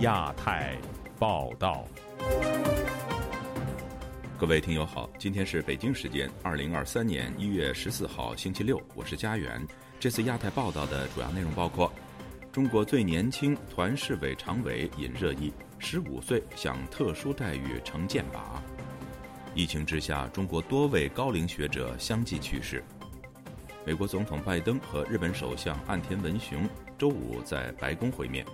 亚太报道，各位听友好，今天是北京时间二零二三年一月十四号星期六，我是家园。这次亚太报道的主要内容包括：中国最年轻团市委常委引热议，十五岁享特殊待遇成剑拔；疫情之下，中国多位高龄学者相继去世。美国总统拜登和日本首相岸田文雄周五在白宫会面。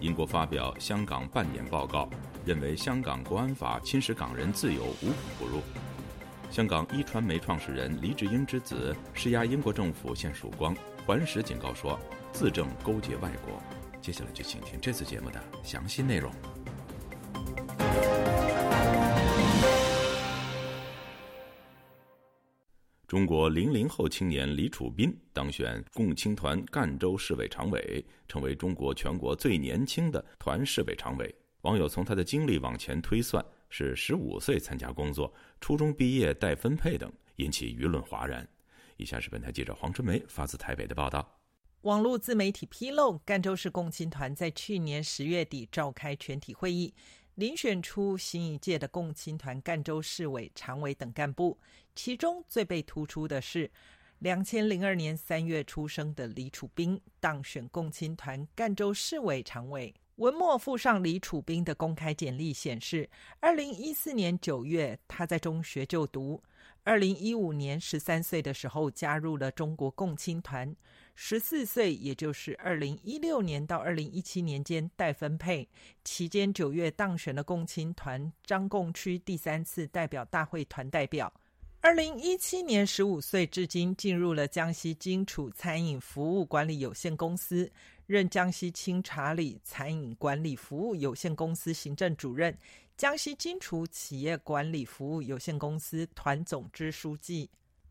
英国发表香港半年报告，认为香港国安法侵蚀港人自由无孔不入。香港一传媒创始人黎智英之子施压英国政府献曙光，环时警告说自证勾结外国。接下来就请听这次节目的详细内容。中国零零后青年李楚斌当选共青团赣州市委常委，成为中国全国最年轻的团市委常委。网友从他的经历往前推算，是十五岁参加工作，初中毕业待分配等，引起舆论哗然。以下是本台记者黄春梅发自台北的报道。网络自媒体披露，赣州市共青团在去年十月底召开全体会议。遴选出新一届的共青团赣州市委常委等干部，其中最被突出的是，两千零二年三月出生的李楚斌当选共青团赣州市委常委。文末附上李楚斌的公开简历显示，二零一四年九月他在中学就读，二零一五年十三岁的时候加入了中国共青团。十四岁，也就是二零一六年到二零一七年间待分配期间，九月当选了共青团张贡区第三次代表大会团代表。二零一七年十五岁，至今进入了江西金楚餐饮服务管理有限公司，任江西清茶里餐饮管理服务有限公司行政主任，江西金楚企业管理服务有限公司团总支书记。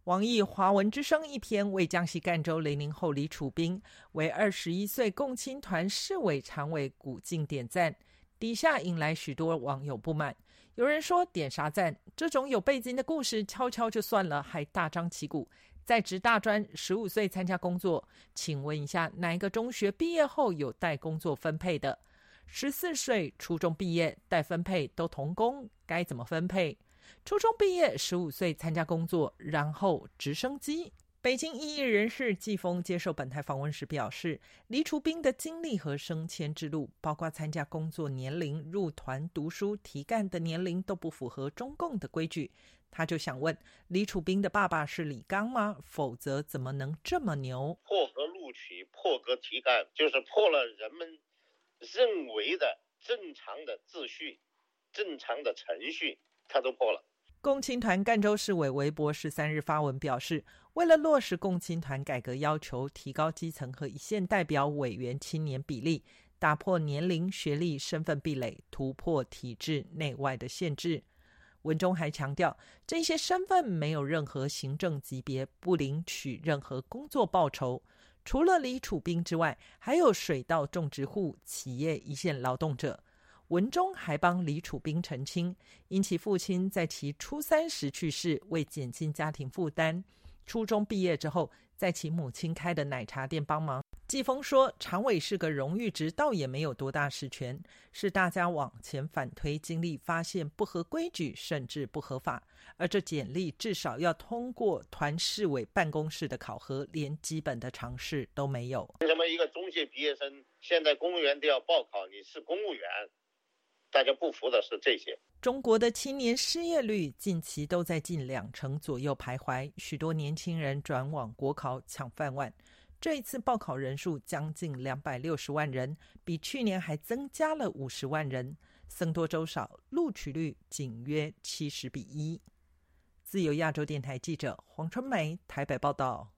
网易华文之声一篇为江西赣州零零后李楚斌为二十一岁共青团市委常委鼓劲点赞，底下引来许多网友不满。有人说点啥赞？这种有背景的故事悄悄就算了，还大张旗鼓，在职大专，十五岁参加工作。请问一下，哪一个中学毕业后有带工作分配的？十四岁初中毕业带分配都同工，该怎么分配？初中毕业，十五岁参加工作，然后直升机。北京异议人士季风接受本台访问时表示，李楚斌的经历和升迁之路，包括参加工作年龄、入团读书、提干的年龄都不符合中共的规矩。他就想问，李楚斌的爸爸是李刚吗？否则怎么能这么牛？破格录取、破格提干，就是破了人们认为的正常的秩序、正常的程序。他都破了。共青团赣州市委微博十三日发文表示，为了落实共青团改革要求，提高基层和一线代表委员青年比例，打破年龄、学历、身份壁垒，突破体制内外的限制。文中还强调，这些身份没有任何行政级别，不领取任何工作报酬。除了李楚斌之外，还有水稻种植户、企业一线劳动者。文中还帮李楚斌澄清，因其父亲在其初三时去世，为减轻家庭负担，初中毕业之后，在其母亲开的奶茶店帮忙。季风说，常委是个荣誉职，倒也没有多大实权，是大家往前反推经历，发现不合规矩，甚至不合法。而这简历至少要通过团市委办公室的考核，连基本的常识都没有。为什么一个中学毕业生，现在公务员都要报考？你是公务员？大家不服的是这些。中国的青年失业率近期都在近两成左右徘徊，许多年轻人转往国考抢饭碗。这一次报考人数将近两百六十万人，比去年还增加了五十万人，僧多粥少，录取率仅约七十比一。自由亚洲电台记者黄春梅台北报道。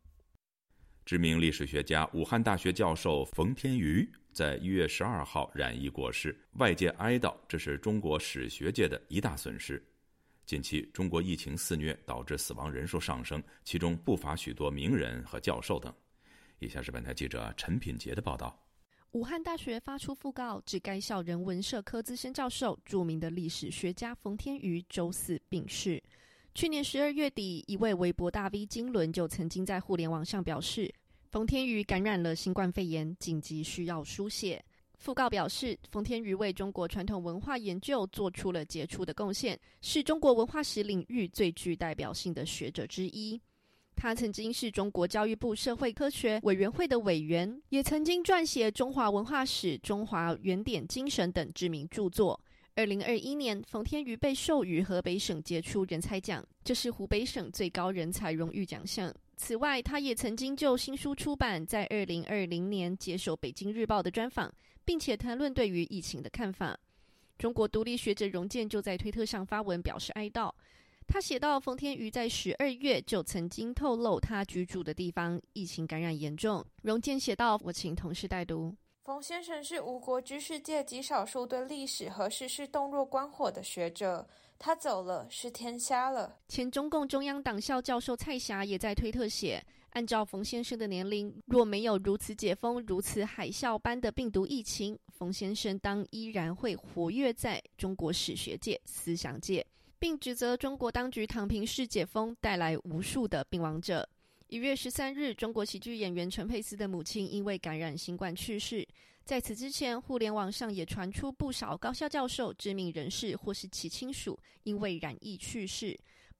知名历史学家、武汉大学教授冯天瑜。在一月十二号染疫过世，外界哀悼，这是中国史学界的一大损失。近期中国疫情肆虐，导致死亡人数上升，其中不乏许多名人和教授等。以下是本台记者陈品杰的报道：武汉大学发出讣告，指该校人文社科资深教授、著名的历史学家冯天瑜周四病逝。去年十二月底，一位微博大 V 金轮就曾经在互联网上表示。冯天宇感染了新冠肺炎，紧急需要输血。讣告表示，冯天瑜为中国传统文化研究做出了杰出的贡献，是中国文化史领域最具代表性的学者之一。他曾经是中国教育部社会科学委员会的委员，也曾经撰写《中华文化史》《中华原点精神》等知名著作。二零二一年，冯天瑜被授予河北省杰出人才奖，这是湖北省最高人才荣誉奖项。此外，他也曾经就新书出版，在二零二零年接受《北京日报》的专访，并且谈论对于疫情的看法。中国独立学者荣建就在推特上发文表示哀悼。他写道：“冯天瑜在十二月就曾经透露，他居住的地方疫情感染严重。”荣建写道：“我请同事代读。冯先生是吴国知世界极少数对历史和时事洞若观火的学者。”他走了，是天瞎了。前中共中央党校教授蔡霞也在推特写：“按照冯先生的年龄，若没有如此解封、如此海啸般的病毒疫情，冯先生当依然会活跃在中国史学界、思想界，并指责中国当局躺平式解封带来无数的病亡者。”一月十三日，中国喜剧演员陈佩斯的母亲因为感染新冠去世。在此之前，互联网上也传出不少高校教授、知名人士或是其亲属因为染疫去世，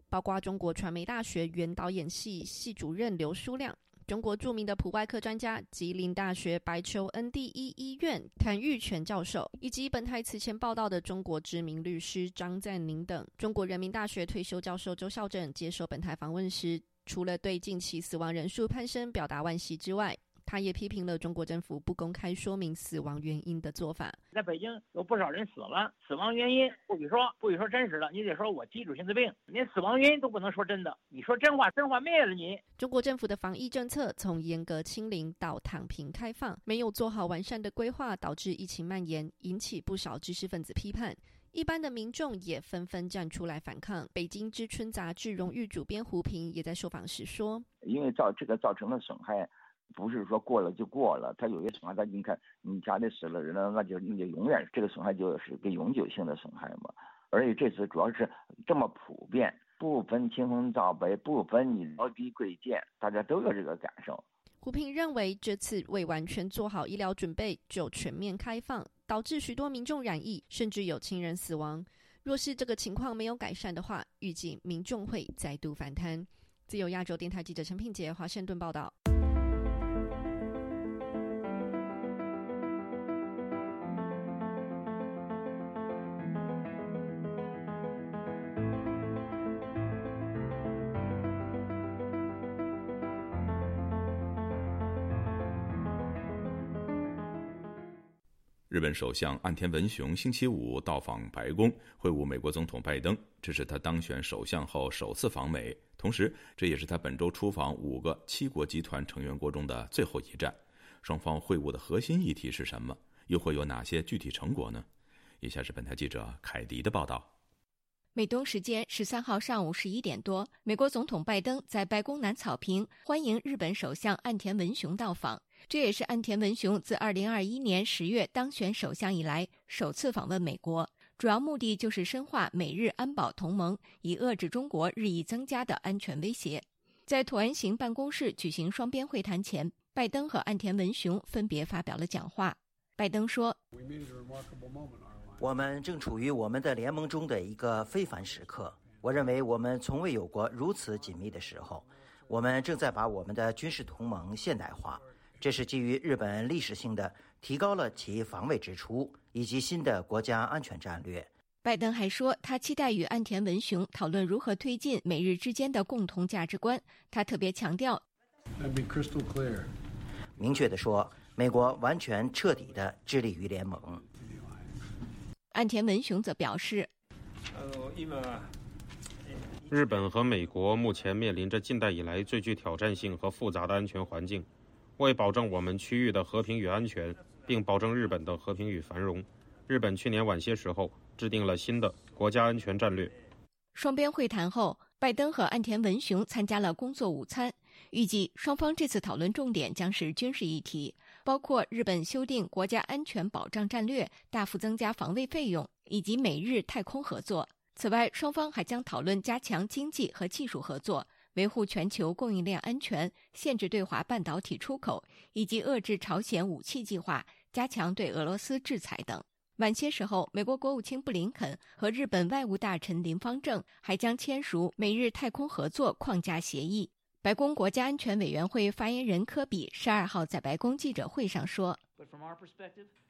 包括中国传媒大学原导演系系主任刘书亮、中国著名的普外科专家、吉林大学白求恩第一医院谭玉泉教授，以及本台此前报道的中国知名律师张赞宁等。中国人民大学退休教授周孝正接受本台访问时，除了对近期死亡人数攀升表达惋惜之外，他也批评了中国政府不公开说明死亡原因的做法。在北京有不少人死了，死亡原因不许说，不许说真实的，你得说我基础性的病，连死亡原因都不能说真的。你说真话，真话灭了你。中国政府的防疫政策从严格清零到躺平开放，没有做好完善的规划，导致疫情蔓延，引起不少知识分子批判。一般的民众也纷纷站出来反抗。北京之春杂志荣誉主编胡平也在受访时说：“因为造这个造成了损害。”不是说过了就过了，它有些损害，它你看你家里死了人了，那就那就永远这个损害就是个永久性的损害嘛。而且这次主要是这么普遍，不分青红皂白，不分你高低贵贱，大家都有这个感受。胡平认为，这次未完全做好医疗准备就全面开放，导致许多民众染疫，甚至有亲人死亡。若是这个情况没有改善的话，预计民众会再度反弹。自由亚洲电台记者陈品杰华盛顿报道。日本首相岸田文雄星期五到访白宫，会晤美国总统拜登，这是他当选首相后首次访美，同时这也是他本周出访五个七国集团成员国中的最后一站。双方会晤的核心议题是什么？又会有哪些具体成果呢？以下是本台记者凯迪的报道。美东时间十三号上午十一点多，美国总统拜登在白宫南草坪欢迎日本首相岸田文雄到访。这也是岸田文雄自二零二一年十月当选首相以来首次访问美国，主要目的就是深化美日安保同盟，以遏制中国日益增加的安全威胁。在椭圆形办公室举行双边会谈前，拜登和岸田文雄分别发表了讲话。拜登说：“我们正处于我们的联盟中的一个非凡时刻。我认为我们从未有过如此紧密的时候。我们正在把我们的军事同盟现代化。”这是基于日本历史性的提高了其防卫支出以及新的国家安全战略。拜登还说，他期待与岸田文雄讨论如何推进美日之间的共同价值观。他特别强调，明确的说，美国完全彻底的致力于联盟。岸田文雄则表示，日本和美国目前面临着近代以来最具挑战性和复杂的安全环境。为保证我们区域的和平与安全，并保证日本的和平与繁荣，日本去年晚些时候制定了新的国家安全战略。双边会谈后，拜登和岸田文雄参加了工作午餐。预计双方这次讨论重点将是军事议题，包括日本修订国家安全保障战略、大幅增加防卫费用以及美日太空合作。此外，双方还将讨论加强经济和技术合作。维护全球供应链安全、限制对华半导体出口，以及遏制朝鲜武器计划、加强对俄罗斯制裁等。晚些时候，美国国务卿布林肯和日本外务大臣林方正还将签署美日太空合作框架协议。白宫国家安全委员会发言人科比十二号在白宫记者会上说：“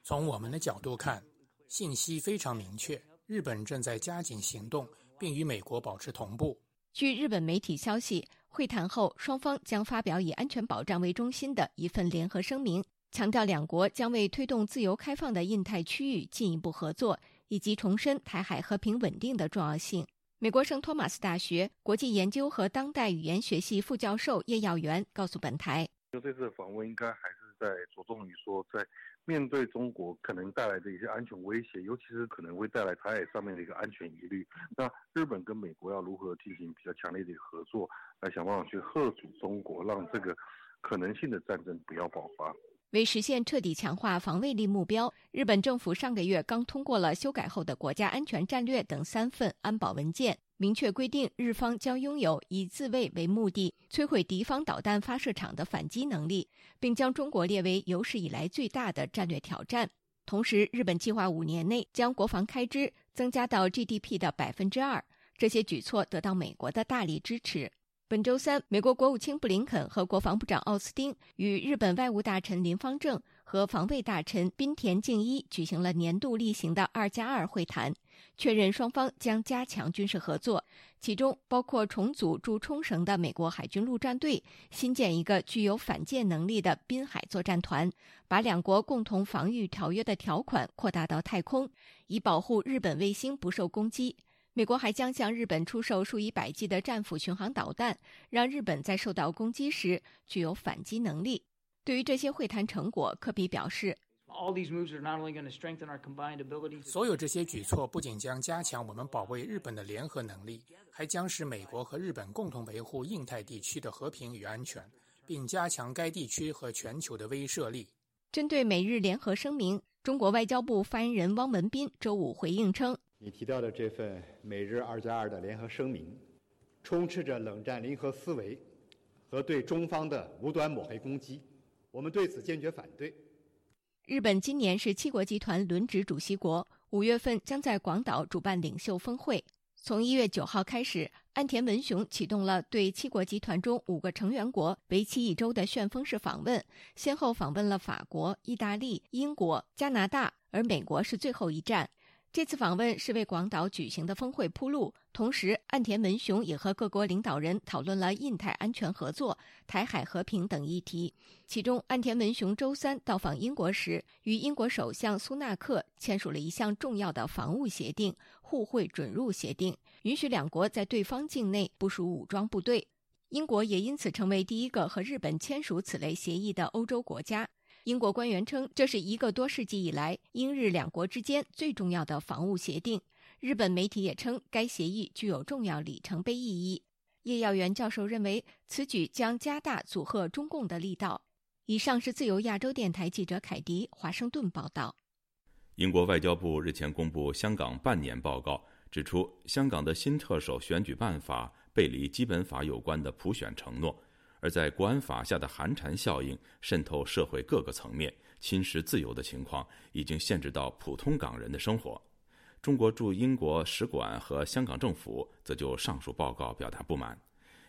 从我们的角度看，信息非常明确，日本正在加紧行动，并与美国保持同步。”据日本媒体消息，会谈后双方将发表以安全保障为中心的一份联合声明。强调两国将为推动自由开放的印太区域进一步合作，以及重申台海和平稳定的重要性。美国圣托马斯大学国际研究和当代语言学系副教授叶耀元告诉本台：“就这次访问应该还在着重于说，在面对中国可能带来的一些安全威胁，尤其是可能会带来台海上面的一个安全疑虑。那日本跟美国要如何进行比较强烈的合作，来想办法去遏阻中国，让这个可能性的战争不要爆发。”为实现彻底强化防卫力目标，日本政府上个月刚通过了修改后的国家安全战略等三份安保文件，明确规定日方将拥有以自卫为目的摧毁敌方导弹发射场的反击能力，并将中国列为有史以来最大的战略挑战。同时，日本计划五年内将国防开支增加到 GDP 的百分之二，这些举措得到美国的大力支持。本周三，美国国务卿布林肯和国防部长奥斯汀与日本外务大臣林方正和防卫大臣滨田敬一举行了年度例行的“二加二”会谈，确认双方将加强军事合作，其中包括重组驻冲绳的美国海军陆战队，新建一个具有反舰能力的滨海作战团，把两国共同防御条约的条款扩大到太空，以保护日本卫星不受攻击。美国还将向日本出售数以百计的战斧巡航导弹，让日本在受到攻击时具有反击能力。对于这些会谈成果，科比表示：“所有这些举措不仅将加强我们保卫日本的联合能力，还将使美国和日本共同维护印太地区的和平与安全，并加强该地区和全球的威慑力。”针对美日联合声明，中国外交部发言人汪文斌周五回应称。你提到的这份美日二加二的联合声明，充斥着冷战零和思维和对中方的无端抹黑攻击，我们对此坚决反对。日本今年是七国集团轮值主席国，五月份将在广岛主办领袖峰会。从一月九号开始，岸田文雄启动了对七国集团中五个成员国为期一周的旋风式访问，先后访问了法国、意大利、英国、加拿大，而美国是最后一站。这次访问是为广岛举行的峰会铺路，同时岸田文雄也和各国领导人讨论了印太安全合作、台海和平等议题。其中，岸田文雄周三到访英国时，与英国首相苏纳克签署了一项重要的防务协定——互惠准入协定，允许两国在对方境内部署武装部队。英国也因此成为第一个和日本签署此类协议的欧洲国家。英国官员称，这是一个多世纪以来英日两国之间最重要的防务协定。日本媒体也称，该协议具有重要里程碑意义。叶耀元教授认为，此举将加大阻吓中共的力道。以上是自由亚洲电台记者凯迪华盛顿报道。英国外交部日前公布香港半年报告，指出香港的新特首选举办法背离基本法有关的普选承诺。而在国安法下的寒蝉效应渗透社会各个层面，侵蚀自由的情况，已经限制到普通港人的生活。中国驻英国使馆和香港政府则就上述报告表达不满。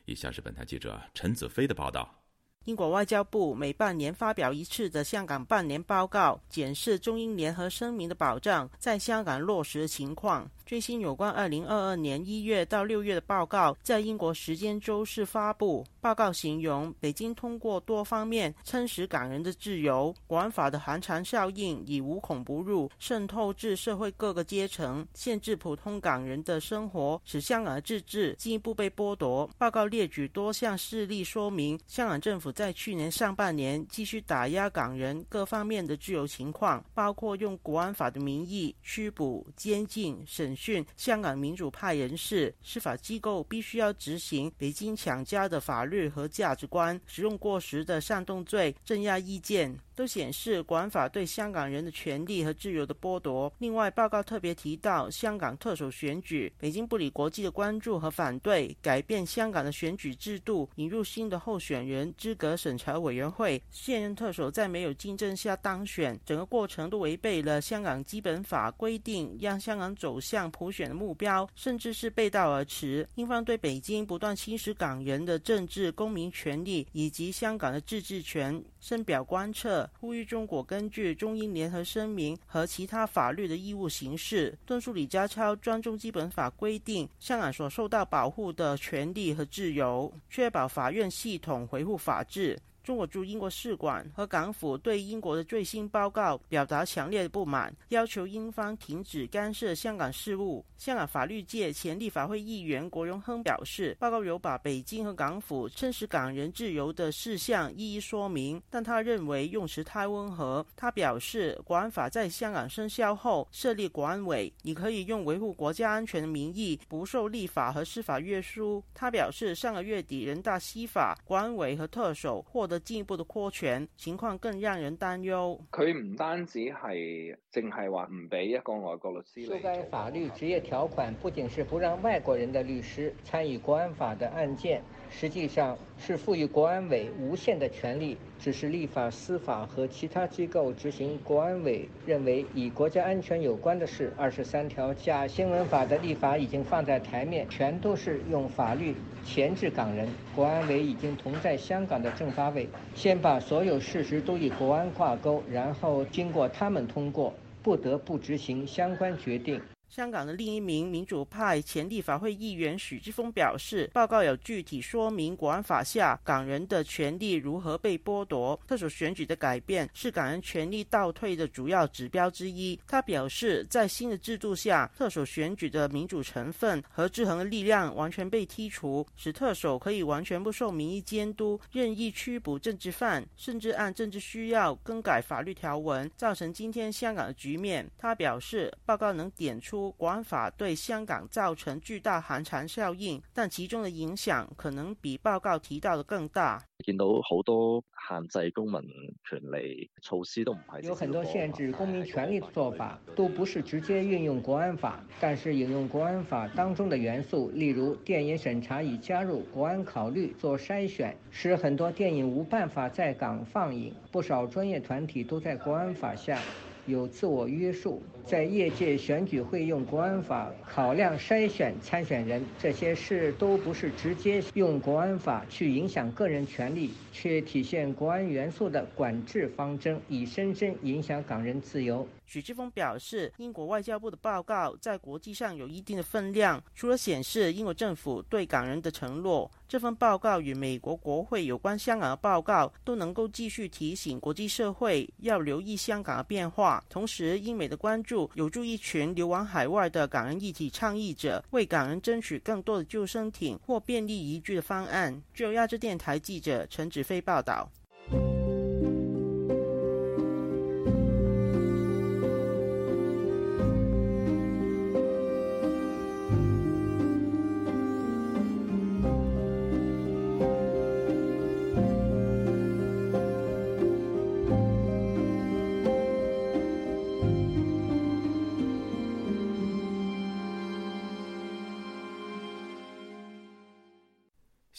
以下是本台记者陈子飞的报道。英国外交部每半年发表一次的香港半年报告，检视中英联合声明的保障在香港落实的情况。最新有关二零二二年一月到六月的报告，在英国时间周四发布。报告形容北京通过多方面侵蚀港人的自由，国安法的寒蝉效应已无孔不入，渗透至社会各个阶层，限制普通港人的生活，使香港自治进一步被剥夺。报告列举多项事例，说明香港政府在去年上半年继续打压港人各方面的自由情况，包括用国安法的名义拘捕、监禁、审讯香港民主派人士，司法机构必须要执行北京强加的法律。和价值观，使用过时的煽动罪镇压意见，都显示国安法对香港人的权利和自由的剥夺。另外，报告特别提到香港特首选举，北京不理国际的关注和反对，改变香港的选举制度，引入新的候选人资格审查委员会。现任特首在没有竞争下当选，整个过程都违背了香港基本法规定，让香港走向普选的目标，甚至是背道而驰。英方对北京不断侵蚀港人的政治公民权利以及香港的自治权深表关切。呼吁中国根据中英联合声明和其他法律的义务行事，敦促李家超尊重基本法规定香港所受到保护的权利和自由，确保法院系统维护法治。中国驻英国使馆和港府对英国的最新报告表达强烈的不满，要求英方停止干涉香港事务。香港法律界前立法会议员郭荣亨表示，报告有把北京和港府侵蚀港人自由的事项一一说明，但他认为用词太温和。他表示，国安法在香港生效后设立国安委，你可以用维护国家安全的名义不受立法和司法约束。他表示，上个月底人大西法，国安委和特首获得进一步的扩权，情况更让人担忧。佢唔单止系净系话唔俾一个外国律师修改法律职业条款，不仅是不让外国人的律师参与国安法的案件，实际上是赋予国安委无限的权利，只是立法、司法和其他机构执行国安委认为与国家安全有关的事。二十三条假新闻法的立法已经放在台面，全都是用法律前置港人。国安委已经同在香港的政法委，先把所有事实都与国安挂钩，然后经过他们通过，不得不执行相关决定。香港的另一名民主派前立法会议员许志峰表示，报告有具体说明国安法下港人的权利如何被剥夺。特首选举的改变是港人权利倒退的主要指标之一。他表示，在新的制度下，特首选举的民主成分和制衡的力量完全被剔除，使特首可以完全不受民意监督，任意驱捕政治犯，甚至按政治需要更改法律条文，造成今天香港的局面。他表示，报告能点出。国安法对香港造成巨大寒蝉效应，但其中的影响可能比报告提到的更大。见到好多限制公民权利措施都唔系有很多限制公民权利的做法，都不是直接运用国安法，但是引用国安法当中的元素，例如电影审查已加入国安考虑做筛选，使很多电影无办法在港放映。不少专业团体都在国安法下。有自我约束，在业界选举会用国安法考量筛选参选人，这些事都不是直接用国安法去影响个人权利，却体现国安元素的管制方针，以深深影响港人自由。许志峰表示，英国外交部的报告在国际上有一定的分量，除了显示英国政府对港人的承诺，这份报告与美国国会有关香港的报告都能够继续提醒国际社会要留意香港的变化。同时，英美的关注有助一群流亡海外的港人一体倡议者，为港人争取更多的救生艇或便利移居的方案。据亚洲电台记者陈子飞报道。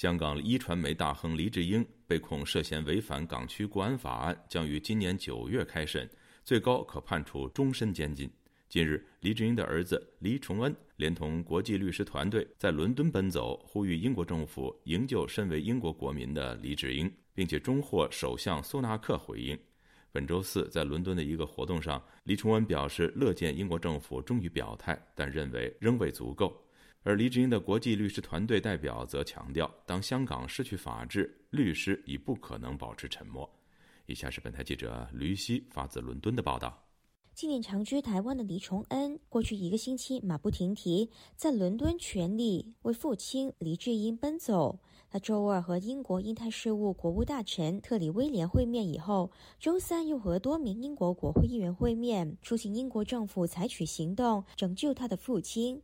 香港一传媒大亨黎智英被控涉嫌违反港区国安法案，将于今年九月开审，最高可判处终身监禁。近日，黎智英的儿子黎崇恩连同国际律师团队在伦敦奔走，呼吁英国政府营救身为英国国民的黎智英，并且终获首相苏纳克回应。本周四，在伦敦的一个活动上，黎崇恩表示乐见英国政府终于表态，但认为仍未足够。而黎智英的国际律师团队代表则强调，当香港失去法治，律师已不可能保持沉默。以下是本台记者吕希发自伦敦的报道：今年长居台湾的黎崇恩，过去一个星期马不停蹄在伦敦全力为父亲黎智英奔走。他周二和英国印太事务国务大臣特里威廉会面以后，周三又和多名英国国会议员会面，促请英国政府采取行动拯救他的父亲。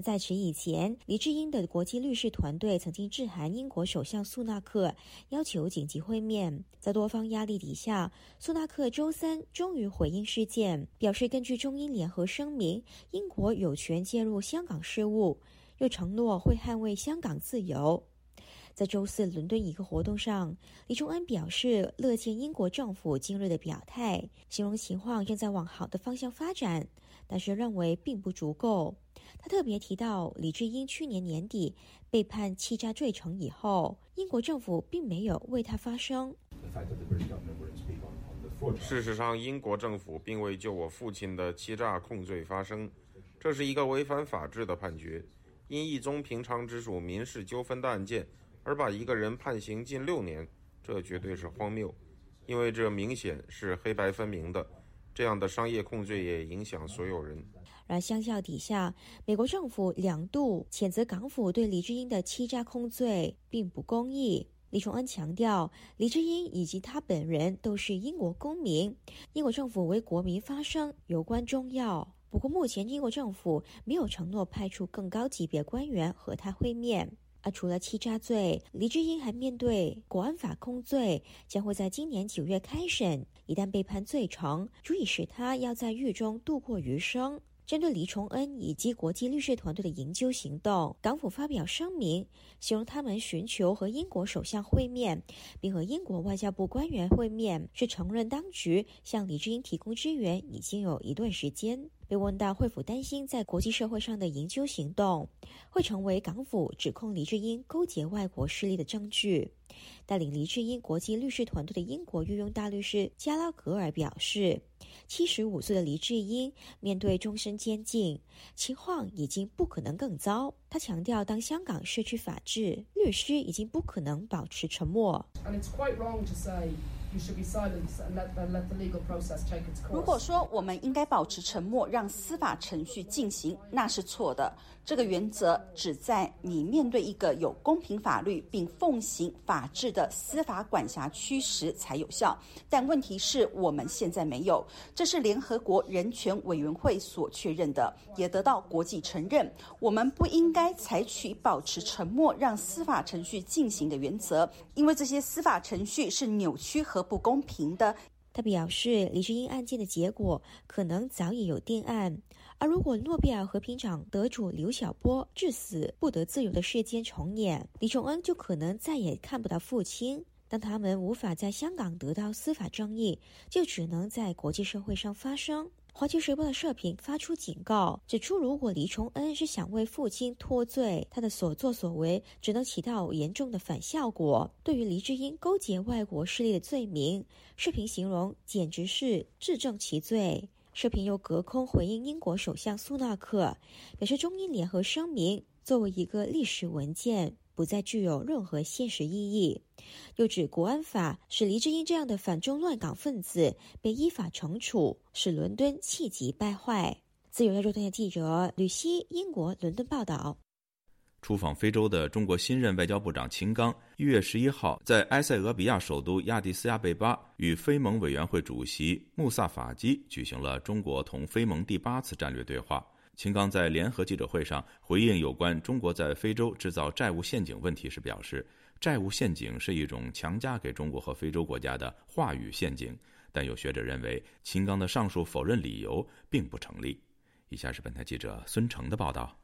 在此以前，黎智英的国际律师团队曾经致函英国首相苏纳克，要求紧急会面。在多方压力底下，苏纳克周三终于回应事件，表示根据中英联合声明，英国有权介入香港事务，又承诺会捍卫香港自由。在周四伦敦一个活动上，李崇恩表示乐见英国政府今日的表态，形容情况正在往好的方向发展，但是认为并不足够。他特别提到，李智英去年年底被判欺诈罪成以后，英国政府并没有为他发声。事实上，英国政府并未就我父亲的欺诈控罪发声，这是一个违反法治的判决。因一宗平常之属民事纠纷的案件而把一个人判刑近六年，这绝对是荒谬，因为这明显是黑白分明的。这样的商业控罪也影响所有人。而相较底下，美国政府两度谴责港府对李智英的欺诈控罪并不公义。李崇恩强调，李智英以及他本人都是英国公民，英国政府为国民发声有关重要。不过，目前英国政府没有承诺派出更高级别官员和他会面。而除了欺诈罪，黎智英还面对国安法控罪，将会在今年九月开审。一旦被判罪成，足以使他要在狱中度过余生。针对黎崇恩以及国际律师团队的营救行动，港府发表声明，形容他们寻求和英国首相会面，并和英国外交部官员会面，是承认当局向李智英提供支援已经有一段时间。被问到会否担心在国际社会上的研究行动会成为港府指控黎智英勾结外国势力的证据，带领黎智英国际律师团队的英国御用大律师加拉格尔表示，七十五岁的黎智英面对终身监禁，情况已经不可能更糟。他强调，当香港失去法治，律师已经不可能保持沉默。如果说我们应该保持沉默，让司法程序进行，那是错的。这个原则只在你面对一个有公平法律并奉行法治的司法管辖区时才有效。但问题是我们现在没有，这是联合国人权委员会所确认的，也得到国际承认。我们不应该采取保持沉默，让司法程序进行的原则，因为这些司法程序是扭曲和不公平的。他表示，李智英案件的结果可能早已有定案。而如果诺贝尔和平奖得主刘晓波致死不得自由的事件重演，李崇恩就可能再也看不到父亲。当他们无法在香港得到司法正义，就只能在国际社会上发声。环球时报的社评发出警告，指出如果李崇恩是想为父亲脱罪，他的所作所为只能起到严重的反效果。对于黎智英勾结外国势力的罪名，社评形容简直是自证其罪。社评又隔空回应英国首相苏纳克，表示中英联合声明作为一个历史文件，不再具有任何现实意义。又指国安法使黎智英这样的反中乱港分子被依法惩处，使伦敦气急败坏。自由亚洲电台记者吕希，英国伦敦报道。出访非洲的中国新任外交部长秦刚一月十一号在埃塞俄比亚首都亚的斯亚贝巴与非盟委员会主席穆萨法基举行了中国同非盟第八次战略对话。秦刚在联合记者会上回应有关中国在非洲制造债务陷阱问题时表示，债务陷阱是一种强加给中国和非洲国家的话语陷阱。但有学者认为，秦刚的上述否认理由并不成立。以下是本台记者孙成的报道。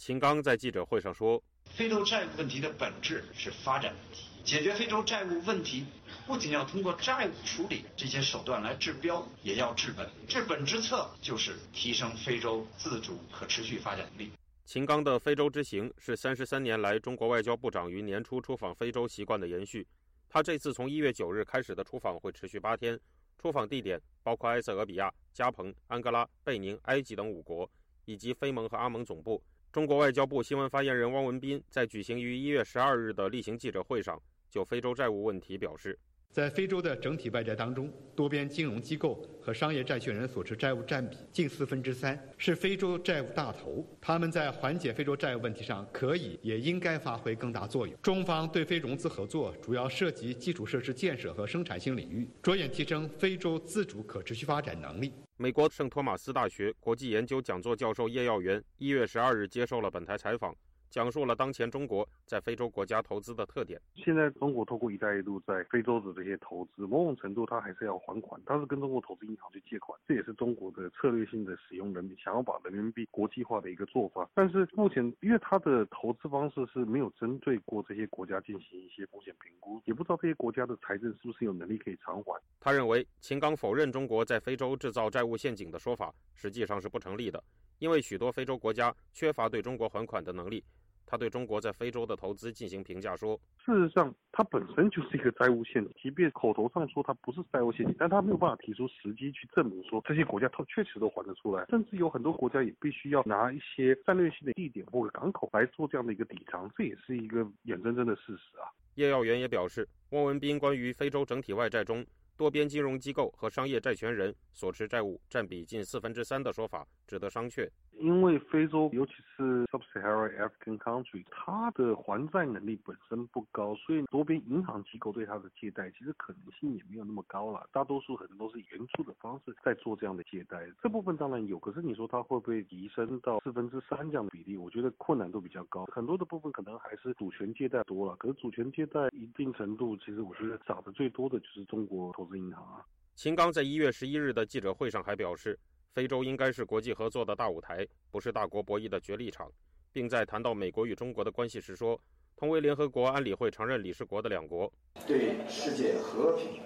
秦刚在记者会上说：“非洲债务问题的本质是发展问题，解决非洲债务问题不仅要通过债务处理这些手段来治标，也要治本。治本之策就是提升非洲自主可持续发展力。”秦刚的非洲之行是三十三年来中国外交部长于年初出访非洲习惯的延续。他这次从一月九日开始的出访会持续八天，出访地点包括埃塞俄比亚、加蓬、安哥拉、贝宁、埃及等五国，以及非盟和阿盟总部。中国外交部新闻发言人汪文斌在举行于一月十二日的例行记者会上，就非洲债务问题表示：“在非洲的整体外债当中，多边金融机构和商业债权人所持债务占比近四分之三，是非洲债务大头。他们在缓解非洲债务问题上可以也应该发挥更大作用。中方对非融资合作主要涉及基础设施建设和生产性领域，着眼提升非洲自主可持续发展能力。美国圣托马斯大学国际研究讲座教授叶耀元一月十二日接受了本台采访。讲述了当前中国在非洲国家投资的特点。现在中国透过“一带一路”在非洲的这些投资，某种程度它还是要还款，它是跟中国投资银行去借款，这也是中国的策略性的使用人民想要把人民币国际化的一个做法。但是目前，因为它的投资方式是没有针对过这些国家进行一些风险评估，也不知道这些国家的财政是不是有能力可以偿还。他认为，秦刚否认中国在非洲制造债务陷阱的说法实际上是不成立的，因为许多非洲国家缺乏对中国还款的能力。他对中国在非洲的投资进行评价说：“事实上，它本身就是一个债务陷阱。即便口头上说它不是债务陷阱，但他没有办法提出实际去证明说这些国家它确实都还得出来。甚至有很多国家也必须要拿一些战略性的地点或者港口来做这样的一个抵偿，这也是一个眼睁睁的事实啊。”叶耀元也表示，汪文斌关于非洲整体外债中。多边金融机构和商业债权人所持债务占比近四分之三的说法值得商榷。因为非洲，尤其是 Sub-Saharan African country，它的还债能力本身不高，所以多边银行机构对它的借贷其实可能性也没有那么高了。大多数可能都是援助的方式在做这样的借贷。这部分当然有，可是你说它会不会提升到四分之三这样的比例？我觉得困难度比较高。很多的部分可能还是主权借贷多了，可是主权借贷一定程度，其实我觉得涨得最多的就是中国投资。银行啊，秦刚在一月十一日的记者会上还表示，非洲应该是国际合作的大舞台，不是大国博弈的角力场，并在谈到美国与中国的关系时说，同为联合国安理会常任理事国的两国，对世界和平、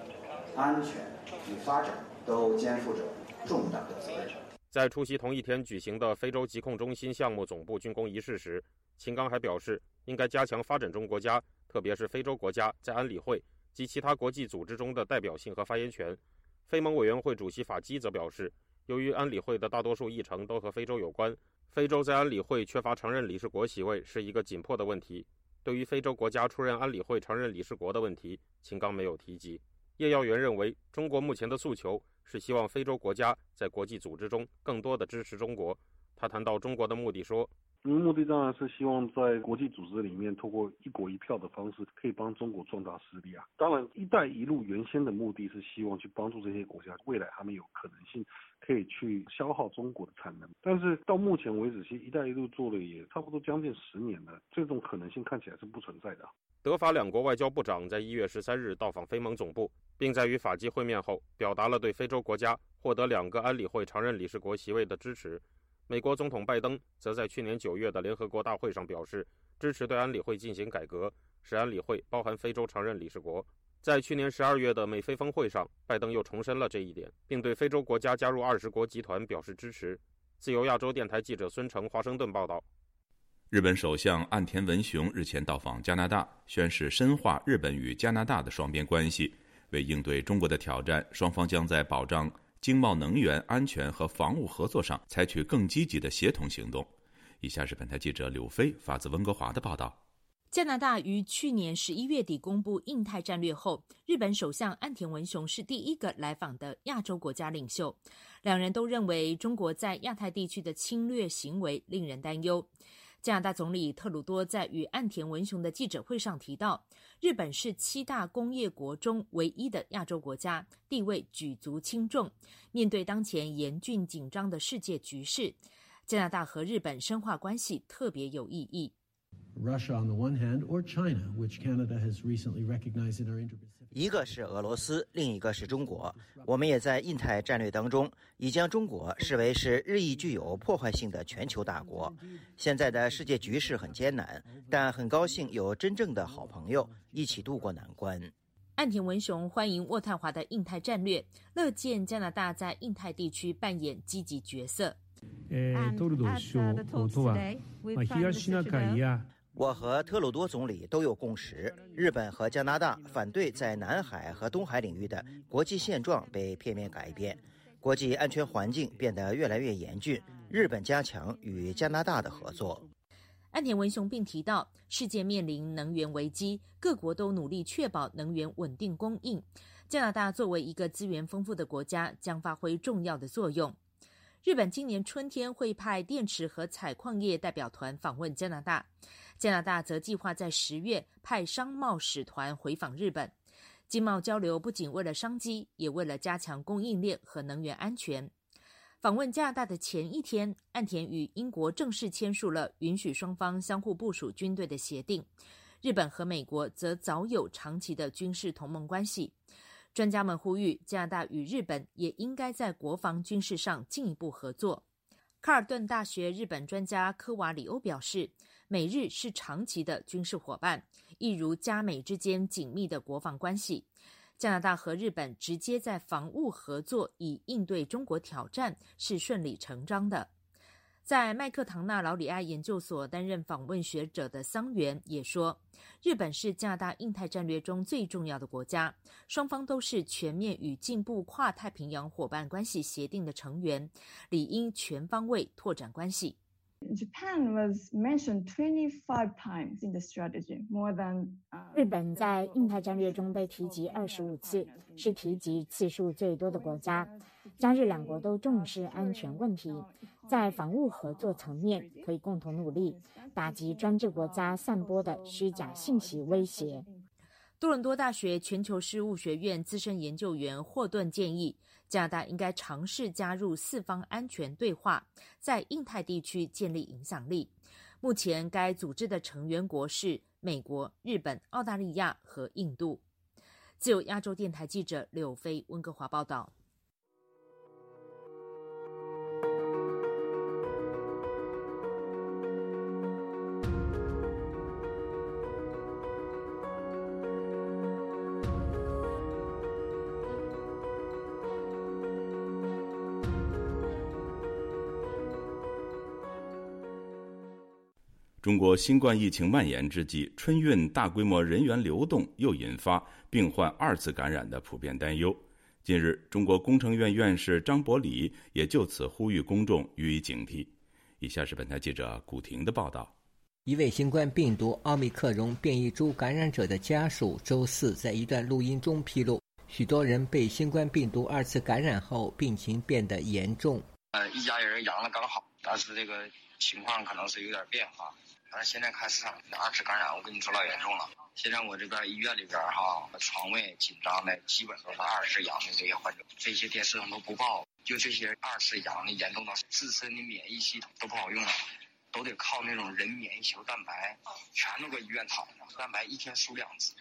安全与发展都肩负着重大的责任。在出席同一天举行的非洲疾控中心项目总部竣工仪式时，秦刚还表示，应该加强发展中国家，特别是非洲国家在安理会。及其他国际组织中的代表性和发言权。非盟委员会主席法基则表示，由于安理会的大多数议程都和非洲有关，非洲在安理会缺乏承认理事国席位是一个紧迫的问题。对于非洲国家出任安理会承认理事国的问题，秦刚没有提及。叶耀元认为，中国目前的诉求是希望非洲国家在国际组织中更多的支持中国。他谈到中国的目的说。目的当然是希望在国际组织里面，透过一国一票的方式，可以帮中国壮大实力啊。当然，“一带一路”原先的目的是希望去帮助这些国家，未来他们有可能性可以去消耗中国的产能。但是到目前为止，其实“一带一路”做了也差不多将近十年了，这种可能性看起来是不存在的。德法两国外交部长在一月十三日到访非盟总部，并在与法基会面后，表达了对非洲国家获得两个安理会常任理事国席位的支持。美国总统拜登则在去年九月的联合国大会上表示，支持对安理会进行改革，使安理会包含非洲常任理事国。在去年十二月的美非峰会上，拜登又重申了这一点，并对非洲国家加入二十国集团表示支持。自由亚洲电台记者孙成华盛顿报道。日本首相岸田文雄日前到访加拿大，宣誓深化日本与加拿大的双边关系。为应对中国的挑战，双方将在保障。经贸、能源安全和防务合作上采取更积极的协同行动。以下是本台记者柳飞发自温哥华的报道：加拿大于去年十一月底公布印太战略后，日本首相岸田文雄是第一个来访的亚洲国家领袖。两人都认为中国在亚太地区的侵略行为令人担忧。加拿大总理特鲁多在与岸田文雄的记者会上提到，日本是七大工业国中唯一的亚洲国家，地位举足轻重。面对当前严峻紧张的世界局势，加拿大和日本深化关系特别有意义。Russia on the one hand, or China, which Canada has recently recognized in our inter. 一个是俄罗斯，另一个是中国。我们也在印太战略当中，已将中国视为是日益具有破坏性的全球大国。现在的世界局势很艰难，但很高兴有真正的好朋友一起度过难关。岸田文雄欢迎渥太华的印太战略，乐见加拿大在印太地区扮演积极角色。我和特鲁多总理都有共识：日本和加拿大反对在南海和东海领域的国际现状被片面改变，国际安全环境变得越来越严峻。日本加强与加拿大的合作。岸田文雄并提到，世界面临能源危机，各国都努力确保能源稳定供应。加拿大作为一个资源丰富的国家，将发挥重要的作用。日本今年春天会派电池和采矿业代表团访问加拿大，加拿大则计划在十月派商贸使团回访日本。经贸交流不仅为了商机，也为了加强供应链和能源安全。访问加拿大的前一天，岸田与英国正式签署了允许双方相互部署军队的协定。日本和美国则早有长期的军事同盟关系。专家们呼吁，加拿大与日本也应该在国防军事上进一步合作。卡尔顿大学日本专家科瓦里欧表示，美日是长期的军事伙伴，一如加美之间紧密的国防关系。加拿大和日本直接在防务合作，以应对中国挑战，是顺理成章的。在麦克唐纳劳里埃研究所担任访问学者的桑原也说，日本是加拿大印太战略中最重要的国家，双方都是全面与进步跨太平洋伙伴关系协定的成员，理应全方位拓展关系。Japan was mentioned twenty five times in the strategy, more than. 日本在印太战略中被提及二十五次，是提及次数最多的国家。加日两国都重视安全问题，在防务合作层面可以共同努力，打击专制国家散播的虚假信息威胁。多伦多大学全球事务学院资深研究员霍顿建议。加拿大应该尝试加入四方安全对话，在印太地区建立影响力。目前，该组织的成员国是美国、日本、澳大利亚和印度。自由亚洲电台记者柳飞温哥华报道。中国新冠疫情蔓延之际，春运大规模人员流动又引发病患二次感染的普遍担忧。近日，中国工程院院士张伯礼也就此呼吁公众予以警惕。以下是本台记者古婷的报道：一位新冠病毒奥密克戎变异株感染者的家属周四在一段录音中披露，许多人被新冠病毒二次感染后病情变得严重。呃，一家人阳了刚好，但是这个情况可能是有点变化。反正现在开始二次感染，我跟你说老严重了。现在我这边医院里边哈，床位紧张的，基本都是二次阳的这些患者。这些电视上都不报，就这些二次阳的严重到自身的免疫系统都不好用了，都得靠那种人免疫球蛋白，全都搁医院躺着，蛋白一天输两次。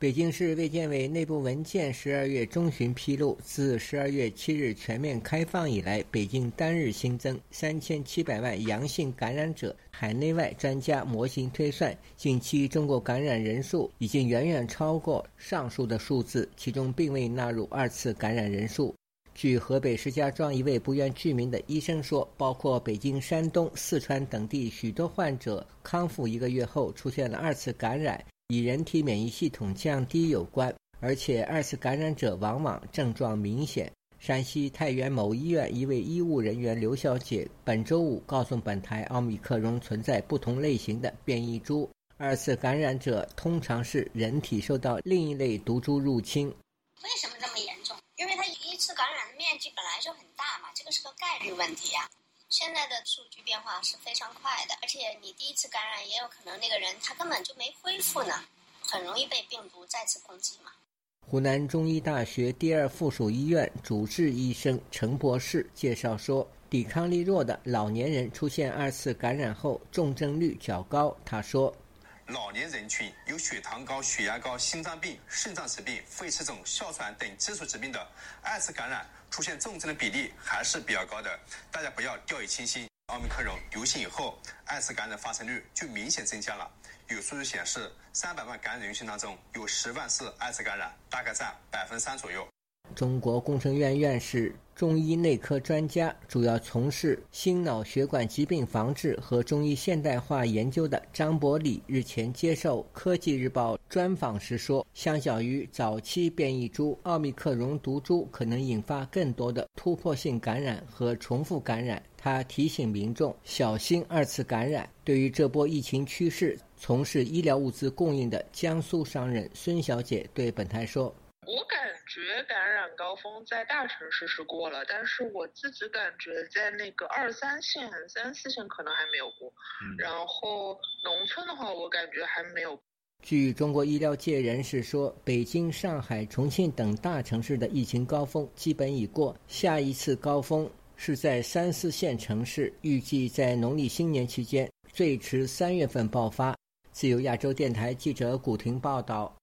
北京市卫健委内部文件十二月中旬披露，自十二月七日全面开放以来，北京单日新增三千七百万阳性感染者。海内外专家模型推算，近期中国感染人数已经远远超过上述的数字，其中并未纳入二次感染人数。据河北石家庄一位不愿具名的医生说，包括北京、山东、四川等地许多患者康复一个月后出现了二次感染。与人体免疫系统降低有关，而且二次感染者往往症状明显。山西太原某医院一位医务人员刘小姐本周五告诉本台，奥密克戎存在不同类型的变异株，二次感染者通常是人体受到另一类毒株入侵。为什么这么严重？因为它一次感染的面积本来就很大嘛，这个是个概率问题呀。现在的数据变化是非常快的，而且你第一次感染也有可能那个人他根本就没恢复呢，很容易被病毒再次攻击嘛。湖南中医大学第二附属医院主治医生陈博士介绍说，抵抗力弱的老年人出现二次感染后重症率较高。他说。老年人群有血糖高、血压高、心脏病、肾脏疾病、肺气肿、哮喘等基础疾病的，二次感染出现重症的比例还是比较高的。大家不要掉以轻心。奥密克戎流行以后，二次感染发生率就明显增加了。有数据显示，三百万感染人群当中有十万是二次感染，大概占百分之三左右。中国工程院院士、中医内科专家，主要从事心脑血管疾病防治和中医现代化研究的张伯礼日前接受《科技日报》专访时说：“相较于早期变异株，奥密克戎毒株可能引发更多的突破性感染和重复感染。”他提醒民众小心二次感染。对于这波疫情趋势，从事医疗物资供应的江苏商人孙小姐对本台说。我感觉感染高峰在大城市是过了，但是我自己感觉在那个二三线、三四线可能还没有过。然后农村的话，我感觉还没有。据中国医疗界人士说，北京、上海、重庆等大城市的疫情高峰基本已过，下一次高峰是在三四线城市，预计在农历新年期间，最迟三月份爆发。自由亚洲电台记者古婷报道。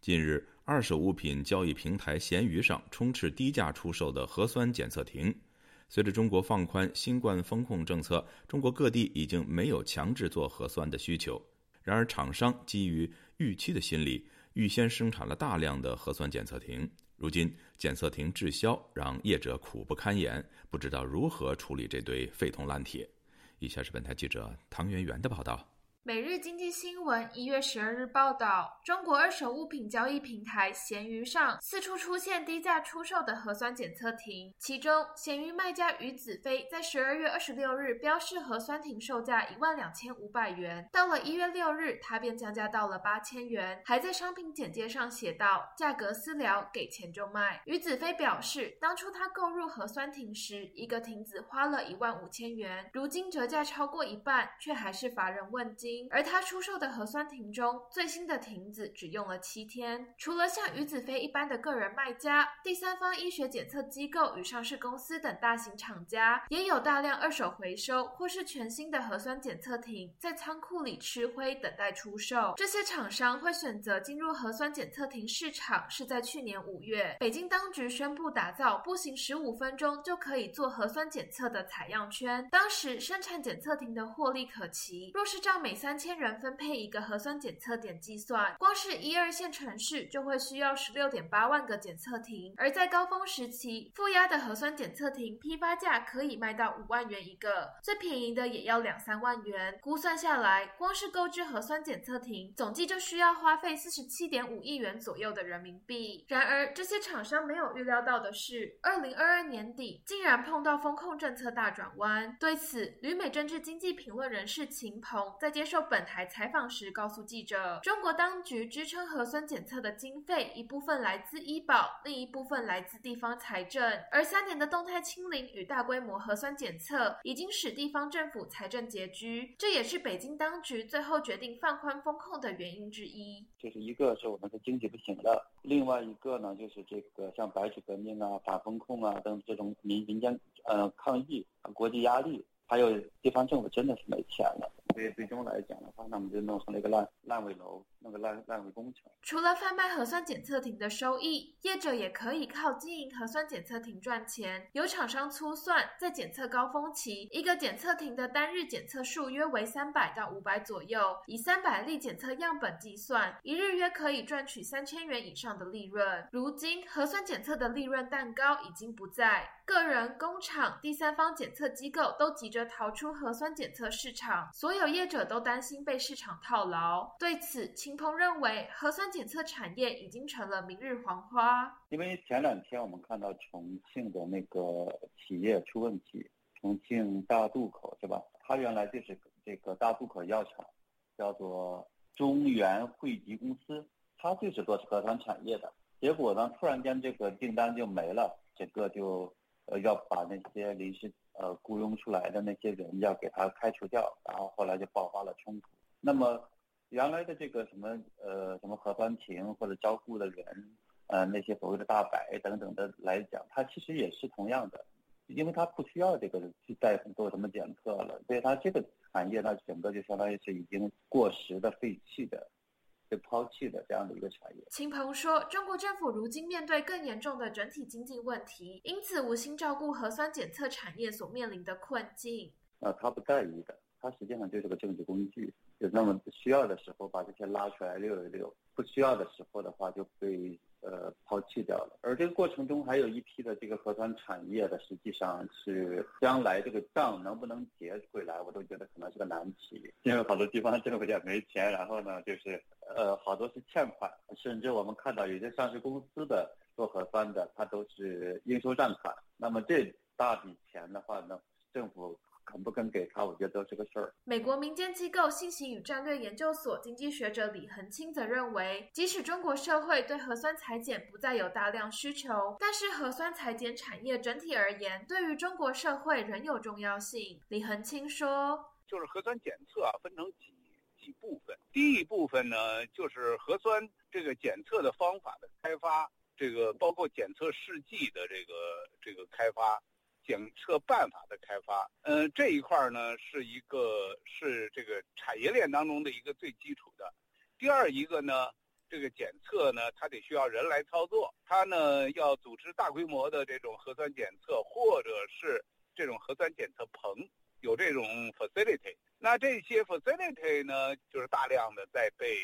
近日。二手物品交易平台闲鱼上充斥低价出售的核酸检测亭。随着中国放宽新冠风控政策，中国各地已经没有强制做核酸的需求。然而，厂商基于预期的心理，预先生产了大量的核酸检测亭。如今，检测亭滞销，让业者苦不堪言，不知道如何处理这堆废铜烂铁。以下是本台记者唐媛媛的报道。每日经济新闻一月十二日报道，中国二手物品交易平台闲鱼上四处出现低价出售的核酸检测亭，其中闲鱼卖家于子飞在十二月二十六日标示核酸亭售价一万两千五百元，到了一月六日，他便降价到了八千元，还在商品简介上写道：“价格私聊，给钱就卖。”于子飞表示，当初他购入核酸亭时，一个亭子花了一万五千元，如今折价超过一半，却还是乏人问津。而他出售的核酸亭中，最新的亭子只用了七天。除了像于子飞一般的个人卖家、第三方医学检测机构与上市公司等大型厂家，也有大量二手回收或是全新的核酸检测亭在仓库里吃灰，等待出售。这些厂商会选择进入核酸检测亭市场，是在去年五月，北京当局宣布打造步行十五分钟就可以做核酸检测的采样圈。当时生产检测亭的获利可期，若是照每三。千人分配一个核酸检测点计算，光是一二线城市就会需要十六点八万个检测亭。而在高峰时期，负压的核酸检测亭批发价可以卖到五万元一个，最便宜的也要两三万元。估算下来，光是购置核酸检测亭，总计就需要花费四十七点五亿元左右的人民币。然而，这些厂商没有预料到的是，二零二二年底竟然碰到风控政策大转弯。对此，旅美政治经济评论人士秦鹏在接受。本台采访时告诉记者，中国当局支撑核酸检测的经费，一部分来自医保，另一部分来自地方财政。而三年的动态清零与大规模核酸检测，已经使地方政府财政拮据，这也是北京当局最后决定放宽风控的原因之一。就是一个是我们的经济不行了，另外一个呢，就是这个像白纸革命啊、反风控啊等这种民民间呃抗议、国际压力，还有地方政府真的是没钱了。对最终来讲的话，那么就弄成了一个烂烂尾楼，那个烂烂尾工程。除了贩卖核酸检测亭的收益，业者也可以靠经营核酸检测亭赚钱。有厂商粗算，在检测高峰期，一个检测亭的单日检测数约为三百到五百左右，以三百例检测样本计算，一日约可以赚取三千元以上的利润。如今，核酸检测的利润蛋糕已经不在。个人、工厂、第三方检测机构都急着逃出核酸检测市场，所有业者都担心被市场套牢。对此，秦鹏认为，核酸检测产业已经成了明日黄花。因为前两天我们看到重庆的那个企业出问题，重庆大渡口是吧？它原来就是这个大渡口药厂，叫做中原汇集公司，它就是做核酸产业的。结果呢，突然间这个订单就没了，整个就。呃，要把那些临时呃雇佣出来的那些人要给他开除掉，然后后来就爆发了冲突。那么原来的这个什么呃什么核酸亭或者招雇的人，呃那些所谓的大白等等的来讲，他其实也是同样的，因为他不需要这个去再做什么检测了，所以他这个产业呢整个就相当于是已经过时的废弃的。被抛弃的这样的一个产业。秦鹏说，中国政府如今面对更严重的整体经济问题，因此无心照顾核酸检测产业所面临的困境。啊，他不在意的，他实际上就是个政治工具，就那么需要的时候把这些拉出来溜一溜，不需要的时候的话就被呃抛弃掉了。而这个过程中还有一批的这个核酸产业的，实际上是将来这个账能不能结回来，我都觉得可能是个难题，因为好多地方政府也没钱，然后呢就是呃好多是欠款，甚至我们看到有些上市公司的做核酸的，它都是应收账款。那么这大笔钱的话呢，政府。肯不肯给他，我觉得都是个事儿。美国民间机构信息与战略研究所经济学者李恒清则认为，即使中国社会对核酸裁剪不再有大量需求，但是核酸裁剪产业整体而言，对于中国社会仍有重要性。李恒清说：“就是核酸检测啊，分成几几部分。第一部分呢，就是核酸这个检测的方法的开发，这个包括检测试剂的这个这个开发。”检测办法的开发，嗯，这一块呢是一个是这个产业链当中的一个最基础的。第二一个呢，这个检测呢，它得需要人来操作，它呢要组织大规模的这种核酸检测，或者是这种核酸检测棚，有这种 facility。那这些 facility 呢，就是大量的在被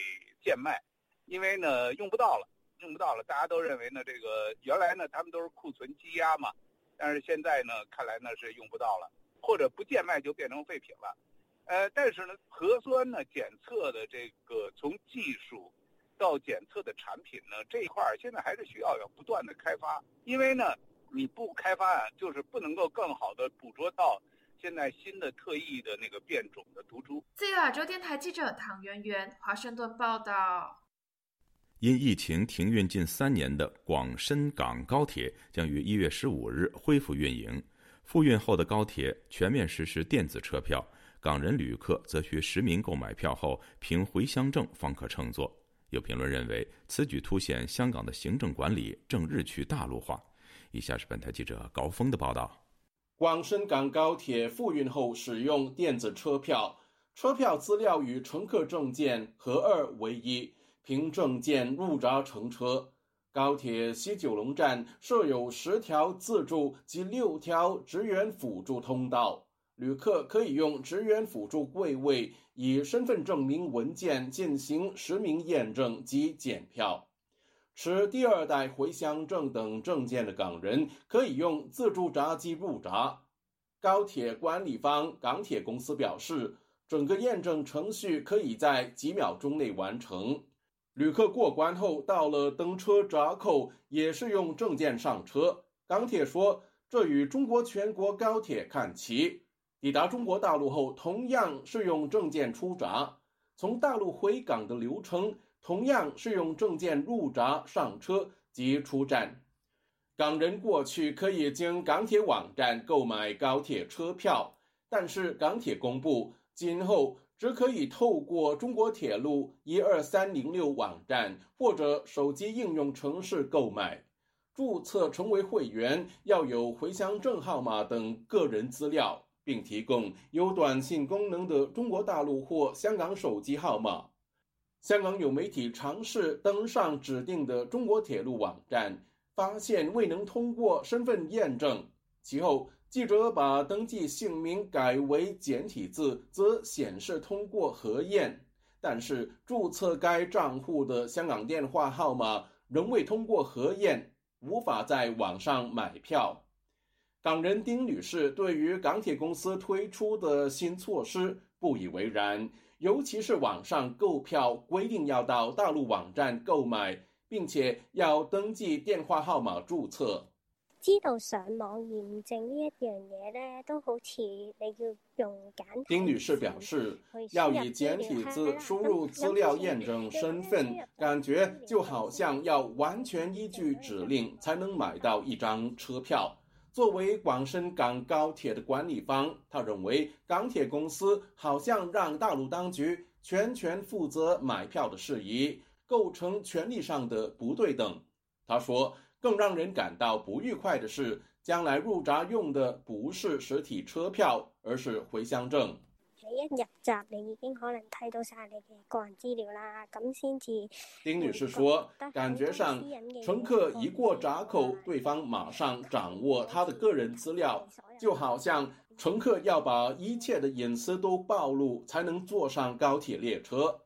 贱卖，因为呢用不到了，用不到了。大家都认为呢，这个原来呢他们都是库存积压嘛。但是现在呢，看来呢是用不到了，或者不贱卖就变成废品了。呃，但是呢，核酸呢检测的这个从技术到检测的产品呢这一块儿，现在还是需要要不断的开发。因为呢，你不开发啊，就是不能够更好的捕捉到现在新的特异的那个变种的毒株。自由亚洲电台记者唐媛媛，华盛顿报道。因疫情停运近三年的广深港高铁将于一月十五日恢复运营。复运后的高铁全面实施电子车票，港人旅客则需实名购买票后凭回乡证方可乘坐。有评论认为，此举凸显香港的行政管理正日趋大陆化。以下是本台记者高峰的报道：广深港高铁复运后使用电子车票，车票资料与乘客证件合二为一。凭证件入闸乘车。高铁西九龙站设有十条自助及六条职员辅助通道，旅客可以用职员辅助柜位以身份证明文件进行实名验证及检票。持第二代回乡证等证件的港人可以用自助闸机入闸。高铁管理方港铁公司表示，整个验证程序可以在几秒钟内完成。旅客过关后，到了登车闸口，也是用证件上车。港铁说，这与中国全国高铁看齐。抵达中国大陆后，同样是用证件出闸。从大陆回港的流程，同样是用证件入闸、上车及出站。港人过去可以经港铁网站购买高铁车票，但是港铁公布，今后。只可以透过中国铁路一二三零六网站或者手机应用程式购买。注册成为会员要有回乡证号码等个人资料，并提供有短信功能的中国大陆或香港手机号码。香港有媒体尝试登上指定的中国铁路网站，发现未能通过身份验证，其后。记者把登记姓名改为简体字，则显示通过核验，但是注册该账户的香港电话号码仍未通过核验，无法在网上买票。港人丁女士对于港铁公司推出的新措施不以为然，尤其是网上购票规定要到大陆网站购买，并且要登记电话号码注册。知道上网验证呢一样嘢咧，都好似你要用简。丁女士表示，要以简体字输入资料验证身份，感觉就好像要完全依据指令才能买到一张车票。作为广深港高铁的管理方，他认为港铁公司好像让大陆当局全权负责买票的事宜，构成权力上的不对等。他说。更让人感到不愉快的是，将来入闸用的不是实体车票，而是回乡证。你一入闸，你已经可能睇到晒你嘅个人资料啦，咁先至。丁女士说：“感觉上，乘客一过闸口，对方马上掌握他的个人资料，就好像乘客要把一切的隐私都暴露，才能坐上高铁列车。”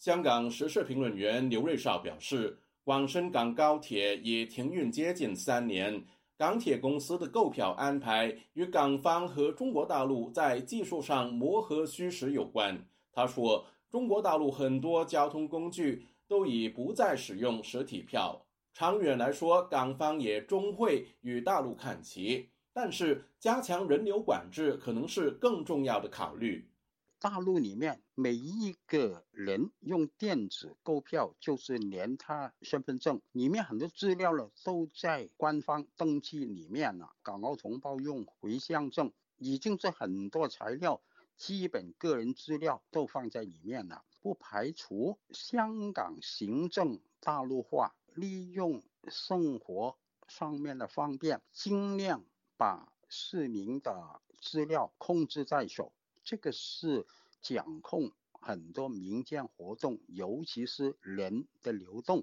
香港时事评论员刘瑞绍表示。广深港高铁也停运接近三年，港铁公司的购票安排与港方和中国大陆在技术上磨合虚实有关。他说，中国大陆很多交通工具都已不再使用实体票，长远来说，港方也终会与大陆看齐。但是，加强人流管制可能是更重要的考虑。大陆里面每一个人用电子购票，就是连他身份证里面很多资料了，都在官方登记里面了。港澳同胞用回乡证，已经是很多材料，基本个人资料都放在里面了。不排除香港行政大陆化，利用生活上面的方便，尽量。把市民的资料控制在手，这个是掌控很多民间活动，尤其是人的流动。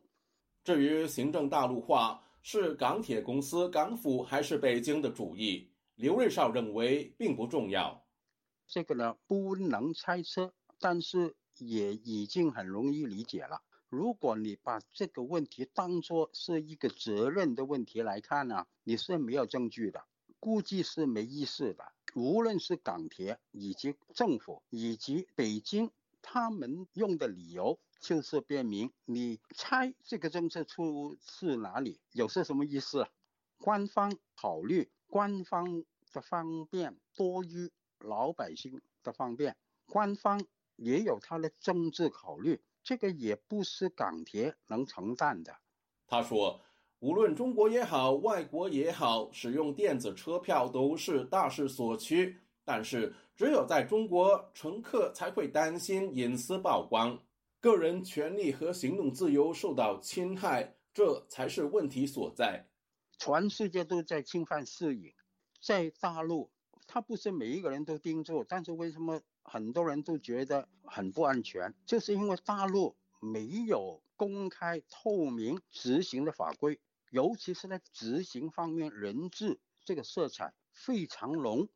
至于行政大陆化是港铁公司、港府还是北京的主意，刘瑞绍认为并不重要。这个呢不能猜测，但是也已经很容易理解了。如果你把这个问题当作是一个责任的问题来看呢，你是没有证据的。估计是没意思的。无论是港铁以及政府以及北京，他们用的理由就是便民。你猜这个政策出自哪里？有是什么意思？官方考虑官方的方便多于老百姓的方便，官方也有他的政治考虑，这个也不是港铁能承担的。他说。无论中国也好，外国也好，使用电子车票都是大势所趋。但是，只有在中国，乘客才会担心隐私曝光、个人权利和行动自由受到侵害，这才是问题所在。全世界都在侵犯私隐，在大陆，他不是每一个人都盯住，但是为什么很多人都觉得很不安全？就是因为大陆没有公开透明执行的法规。尤其是在执行方面，人质这个色彩非常浓，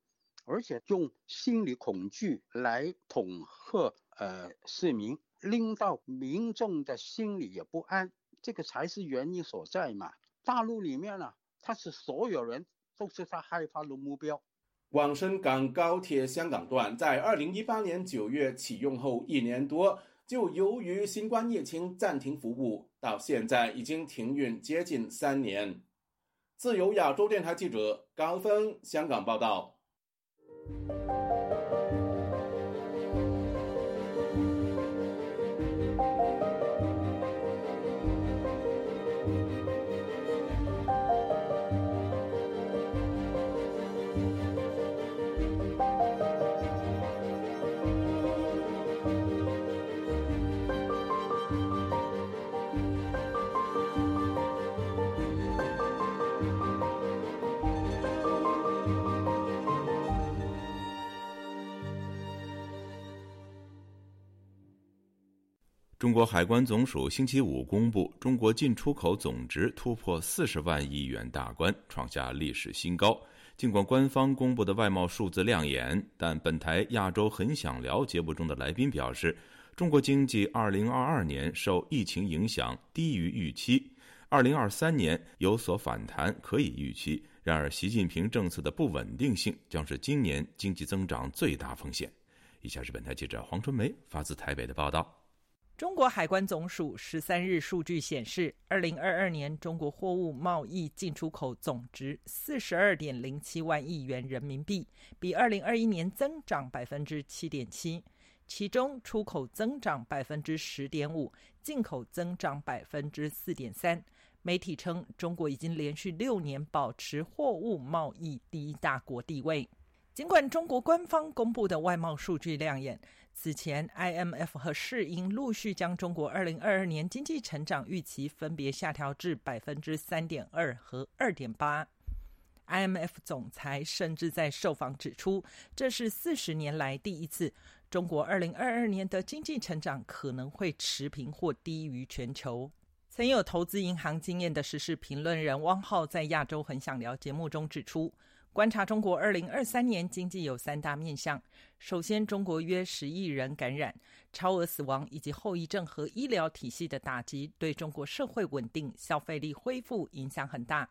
而且用心理恐惧来恐吓呃市民，令到民众的心里也不安，这个才是原因所在嘛。大陆里面呢，他是所有人都是他害怕的目标。广深港高铁香港段在二零一八年九月启用后一年多。就由于新冠疫情暂停服务，到现在已经停运接近三年。自由亚洲电台记者高峰香港报道。中国海关总署星期五公布，中国进出口总值突破四十万亿元大关，创下历史新高。尽管官方公布的外贸数字亮眼，但本台亚洲很想聊节目中的来宾表示，中国经济二零二二年受疫情影响低于预期，二零二三年有所反弹可以预期。然而，习近平政策的不稳定性将是今年经济增长最大风险。以下是本台记者黄春梅发自台北的报道。中国海关总署十三日数据显示，二零二二年中国货物贸易进出口总值四十二点零七万亿元人民币，比二零二一年增长百分之七点七。其中，出口增长百分之十点五，进口增长百分之四点三。媒体称，中国已经连续六年保持货物贸易第一大国地位。尽管中国官方公布的外贸数据亮眼。此前，IMF 和世银陆续将中国2022年经济成长预期分别下调至百分之三点二和二点八。IMF 总裁甚至在受访指出，这是四十年来第一次，中国2022年的经济成长可能会持平或低于全球。曾有投资银行经验的时事评论人汪浩在《亚洲很想聊》节目中指出。观察中国二零二三年经济有三大面向：首先，中国约十亿人感染，超额死亡以及后遗症和医疗体系的打击，对中国社会稳定、消费力恢复影响很大。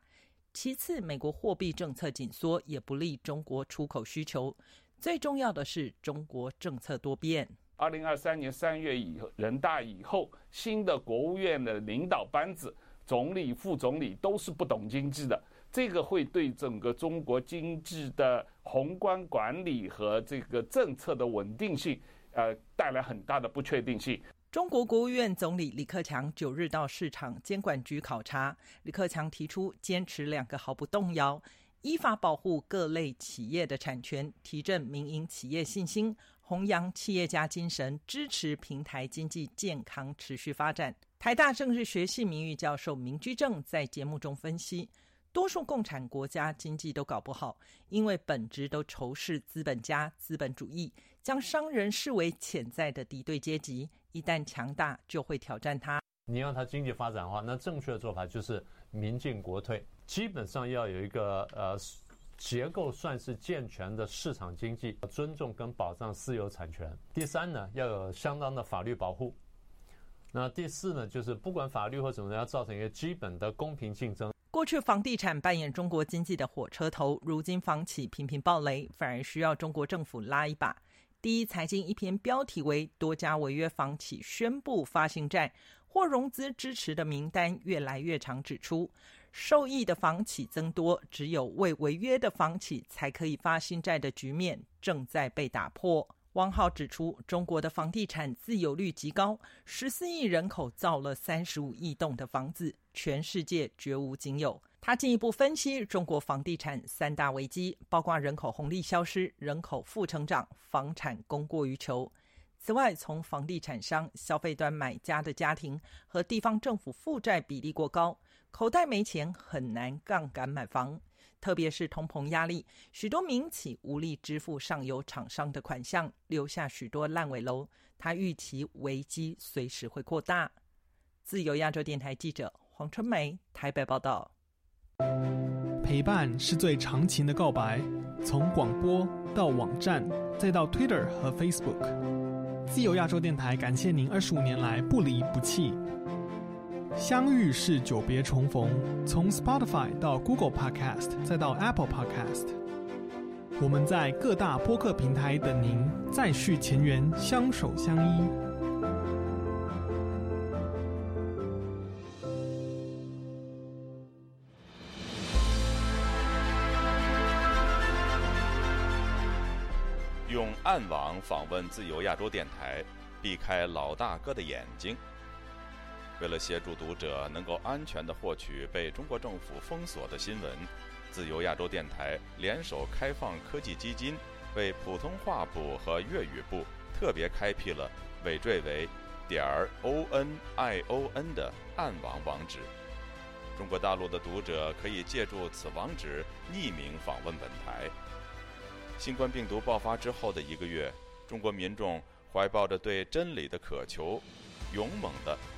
其次，美国货币政策紧缩也不利中国出口需求。最重要的是，中国政策多变。二零二三年三月以后，人大以后，新的国务院的领导班子，总理、副总理都是不懂经济的。这个会对整个中国经济的宏观管理和这个政策的稳定性，呃，带来很大的不确定性。中国国务院总理李克强九日到市场监管局考察，李克强提出坚持两个毫不动摇：依法保护各类企业的产权，提振民营企业信心，弘扬企业家精神，支持平台经济健康持续发展。台大政治学系名誉教授明居正在节目中分析。多数共产国家经济都搞不好，因为本质都仇视资本家、资本主义，将商人视为潜在的敌对阶级，一旦强大就会挑战他。你让他经济发展的话，那正确的做法就是民进国退，基本上要有一个呃结构算是健全的市场经济，尊重跟保障私有产权。第三呢，要有相当的法律保护。那第四呢，就是不管法律或怎么样，要造成一个基本的公平竞争。过去房地产扮演中国经济的火车头，如今房企频频暴雷，反而需要中国政府拉一把。第一财经一篇标题为“多家违约房企宣布发行债或融资支持的名单越来越长”，指出受益的房企增多，只有未违约的房企才可以发新债的局面正在被打破。汪浩指出，中国的房地产自有率极高，十四亿人口造了三十五亿栋的房子，全世界绝无仅有。他进一步分析中国房地产三大危机，包括人口红利消失、人口负成长、房产供过于求。此外，从房地产商、消费端买家的家庭和地方政府负债比例过高，口袋没钱很难杠杆买房。特别是通膨压力，许多民企无力支付上游厂商的款项，留下许多烂尾楼。他预期危机随时会扩大。自由亚洲电台记者黄春梅台北报道。陪伴是最长情的告白，从广播到网站，再到 Twitter 和 Facebook。自由亚洲电台感谢您二十五年来不离不弃。相遇是久别重逢，从 Spotify 到 Google Podcast，再到 Apple Podcast，我们在各大播客平台等您，再续前缘，相守相依。用暗网访问自由亚洲电台，避开老大哥的眼睛。为了协助读者能够安全地获取被中国政府封锁的新闻，自由亚洲电台联手开放科技基金，为普通话部和粤语部特别开辟了尾缀为点儿 o n i o n 的暗网网址。中国大陆的读者可以借助此网址匿名访问本台。新冠病毒爆发之后的一个月，中国民众怀抱着对真理的渴求，勇猛地。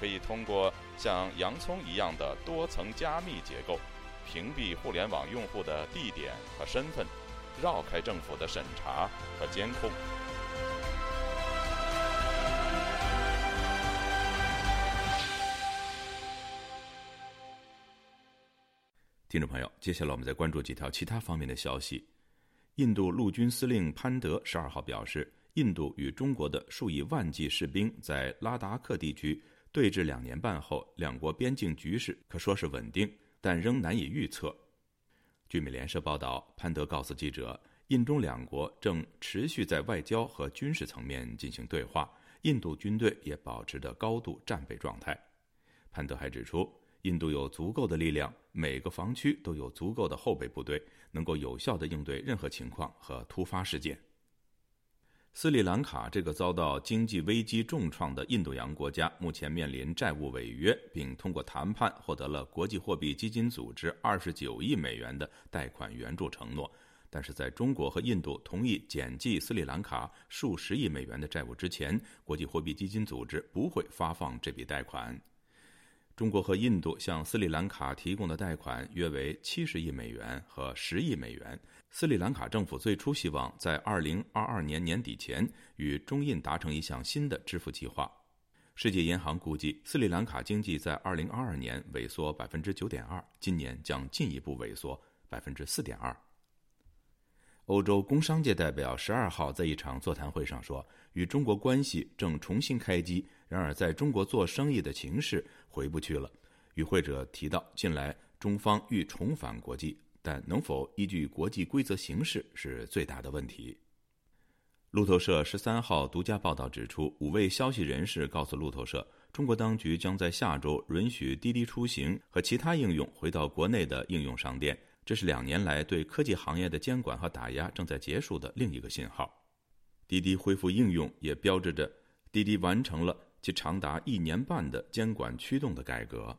可以通过像洋葱一样的多层加密结构，屏蔽互联网用户的地点和身份，绕开政府的审查和监控。听众朋友，接下来我们再关注几条其他方面的消息。印度陆军司令潘德十二号表示。印度与中国的数以万计士兵在拉达克地区对峙两年半后，两国边境局势可说是稳定，但仍难以预测。据美联社报道，潘德告诉记者，印中两国正持续在外交和军事层面进行对话，印度军队也保持着高度战备状态。潘德还指出，印度有足够的力量，每个防区都有足够的后备部队，能够有效地应对任何情况和突发事件。斯里兰卡这个遭到经济危机重创的印度洋国家，目前面临债务违约，并通过谈判获得了国际货币基金组织二十九亿美元的贷款援助承诺。但是，在中国和印度同意减记斯里兰卡数十亿美元的债务之前，国际货币基金组织不会发放这笔贷款。中国和印度向斯里兰卡提供的贷款约为七十亿美元和十亿美元。斯里兰卡政府最初希望在二零二二年年底前与中印达成一项新的支付计划。世界银行估计，斯里兰卡经济在二零二二年萎缩百分之九点二，今年将进一步萎缩百分之四点二。欧洲工商界代表十二号在一场座谈会上说，与中国关系正重新开机。然而，在中国做生意的情势回不去了。与会者提到，近来中方欲重返国际，但能否依据国际规则行事是最大的问题。路透社十三号独家报道指出，五位消息人士告诉路透社，中国当局将在下周允许滴滴出行和其他应用回到国内的应用商店。这是两年来对科技行业的监管和打压正在结束的另一个信号。滴滴恢复应用也标志着滴滴完成了。及长达一年半的监管驱动的改革。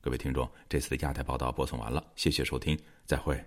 各位听众，这次的亚太报道播送完了，谢谢收听，再会。